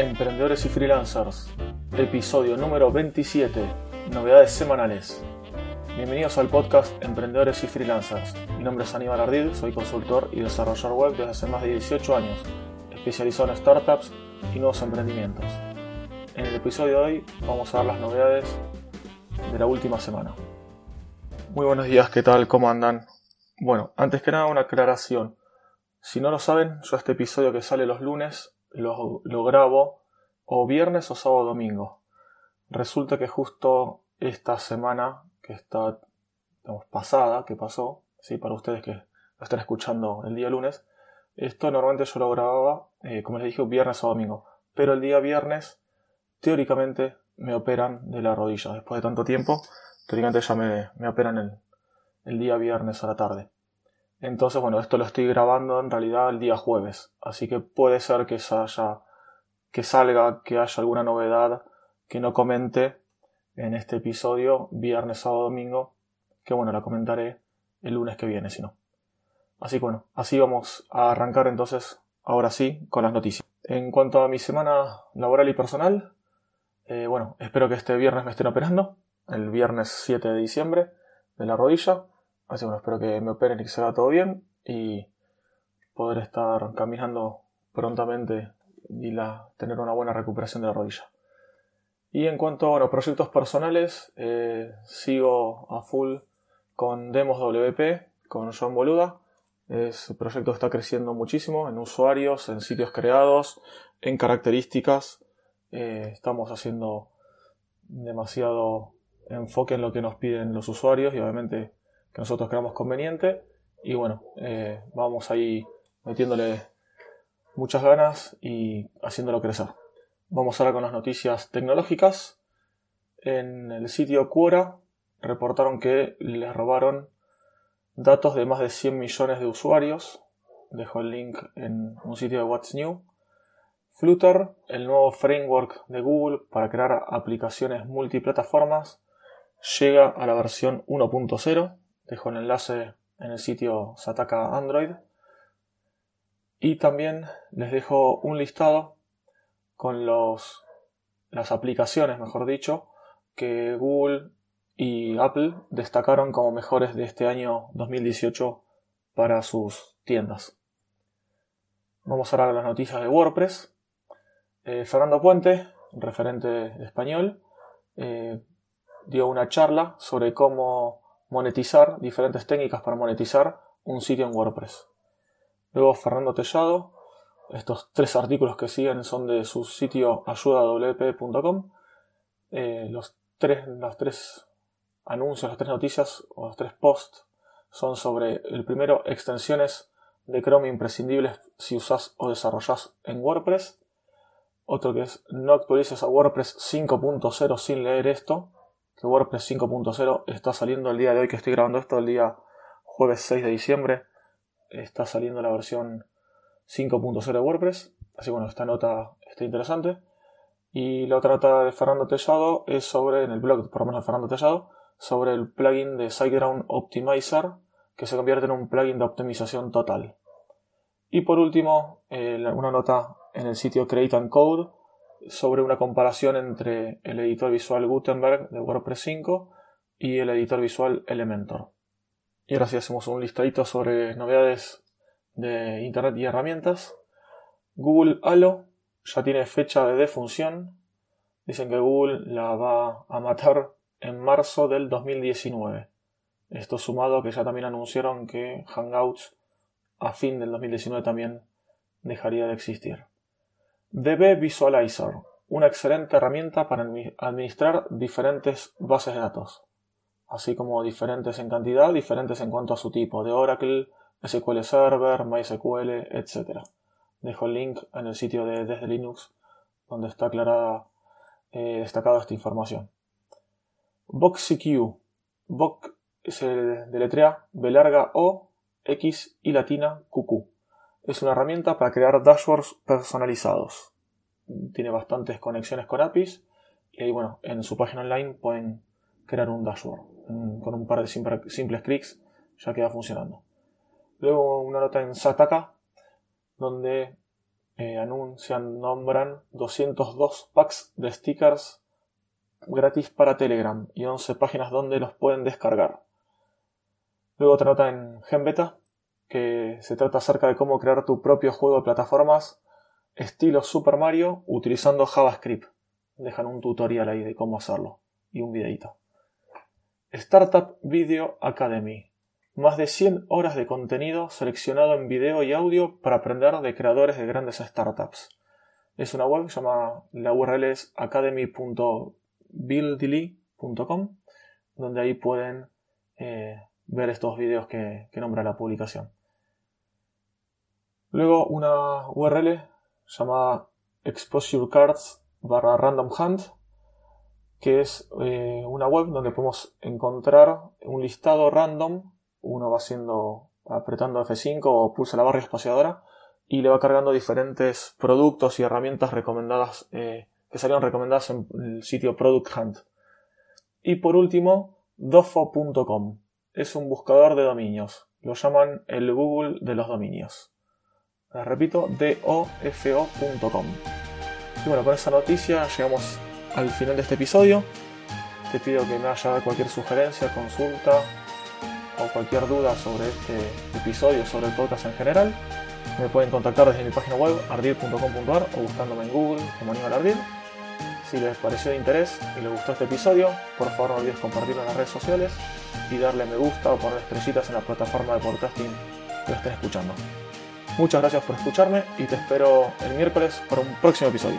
Emprendedores y Freelancers, episodio número 27, novedades semanales. Bienvenidos al podcast Emprendedores y Freelancers. Mi nombre es Aníbal Ardid, soy consultor y desarrollador web desde hace más de 18 años, especializado en startups y nuevos emprendimientos. En el episodio de hoy vamos a ver las novedades de la última semana. Muy buenos días, ¿qué tal? ¿Cómo andan? Bueno, antes que nada una aclaración. Si no lo saben, yo este episodio que sale los lunes lo, grabo o viernes o sábado o domingo. Resulta que justo esta semana que está pasada, que pasó, ¿sí? para ustedes que lo están escuchando el día lunes, esto normalmente yo lo grababa, eh, como les dije, viernes o domingo. Pero el día viernes, teóricamente, me operan de la rodilla. Después de tanto tiempo, teóricamente ya me, me operan el, el día viernes a la tarde. Entonces, bueno, esto lo estoy grabando en realidad el día jueves. Así que puede ser que, salga, que haya alguna novedad que no comente en este episodio, viernes, sábado, domingo. Que bueno, la comentaré el lunes que viene, si no. Así que bueno, así vamos a arrancar entonces, ahora sí, con las noticias. En cuanto a mi semana laboral y personal, eh, bueno, espero que este viernes me estén operando, el viernes 7 de diciembre, de la rodilla. Así que bueno, espero que me operen y que se haga todo bien y poder estar caminando prontamente y tener una buena recuperación de la rodilla. Y en cuanto a bueno, proyectos personales, eh, sigo a full con Demos WP, con Joan Boluda. Ese proyecto está creciendo muchísimo en usuarios, en sitios creados, en características. Eh, estamos haciendo demasiado enfoque en lo que nos piden los usuarios y obviamente que nosotros creamos conveniente. Y bueno, eh, vamos ahí metiéndole muchas ganas y haciéndolo crecer. Vamos ahora con las noticias tecnológicas. En el sitio Quora reportaron que les robaron datos de más de 100 millones de usuarios. Dejo el link en un sitio de What's New. Flutter, el nuevo framework de Google para crear aplicaciones multiplataformas, llega a la versión 1.0. Dejo el enlace en el sitio Sataka Android. Y también les dejo un listado con los, las aplicaciones, mejor dicho, que Google y Apple destacaron como mejores de este año 2018 para sus tiendas. Vamos ahora a las noticias de WordPress. Eh, Fernando Puente, referente español, eh, dio una charla sobre cómo monetizar, diferentes técnicas para monetizar un sitio en WordPress. Luego Fernando Tellado, estos tres artículos que siguen son de su sitio ayudawp.com. Eh, los, tres, los tres anuncios, las tres noticias o los tres posts son sobre el primero, extensiones de Chrome imprescindibles si usas o desarrollas en WordPress. Otro que es no actualices a WordPress 5.0 sin leer esto que WordPress 5.0 está saliendo el día de hoy que estoy grabando esto, el día jueves 6 de diciembre. Está saliendo la versión 5.0 de WordPress. Así bueno, esta nota está interesante. Y la otra nota de Fernando Tellado es sobre, en el blog, por lo menos de Fernando Tellado, sobre el plugin de SiteGround Optimizer, que se convierte en un plugin de optimización total. Y por último, eh, una nota en el sitio Create and Code, sobre una comparación entre el editor visual Gutenberg de WordPress 5 y el editor visual Elementor. Y ahora sí hacemos un listadito sobre novedades de Internet y herramientas. Google Halo ya tiene fecha de defunción. Dicen que Google la va a matar en marzo del 2019. Esto sumado a que ya también anunciaron que Hangouts a fin del 2019 también dejaría de existir. DB Visualizer, una excelente herramienta para administrar diferentes bases de datos, así como diferentes en cantidad, diferentes en cuanto a su tipo, de Oracle, SQL Server, MySQL, etc. Dejo el link en el sitio de Desde Linux, donde está aclarada, eh, destacada esta información. VoxCQ. Vox se deletrea B larga O, X y latina QQ es una herramienta para crear dashboards personalizados. Tiene bastantes conexiones con APIs y ahí, bueno, en su página online pueden crear un dashboard. Con un par de simples clics ya queda funcionando. Luego una nota en Sataka donde eh, anuncian, nombran 202 packs de stickers gratis para Telegram y 11 páginas donde los pueden descargar. Luego otra nota en GenBeta que se trata acerca de cómo crear tu propio juego de plataformas estilo Super Mario utilizando JavaScript. Dejan un tutorial ahí de cómo hacerlo y un videito. Startup Video Academy. Más de 100 horas de contenido seleccionado en video y audio para aprender de creadores de grandes startups. Es una web, llama, la URL es academy.buildly.com, donde ahí pueden eh, ver estos videos que, que nombra la publicación. Luego una URL llamada Exposure Cards barra Random que es eh, una web donde podemos encontrar un listado random. Uno va haciendo, apretando F5 o pulsa la barra espaciadora y le va cargando diferentes productos y herramientas recomendadas eh, que salieron recomendadas en el sitio Product Hunt. Y por último, dofo.com. Es un buscador de dominios. Lo llaman el Google de los dominios. Les repito, dofo.com. Y bueno, con esa noticia llegamos al final de este episodio. Te pido que me hagas cualquier sugerencia, consulta o cualquier duda sobre este episodio, sobre el podcast en general. Me pueden contactar desde mi página web ardid.com.ar o buscándome en Google como Aníbal Ardid. Si les pareció de interés y les gustó este episodio, por favor no olvides compartirlo en las redes sociales y darle me gusta o poner estrellitas en la plataforma de podcasting que estén escuchando. Muchas gracias por escucharme y te espero el miércoles para un próximo episodio.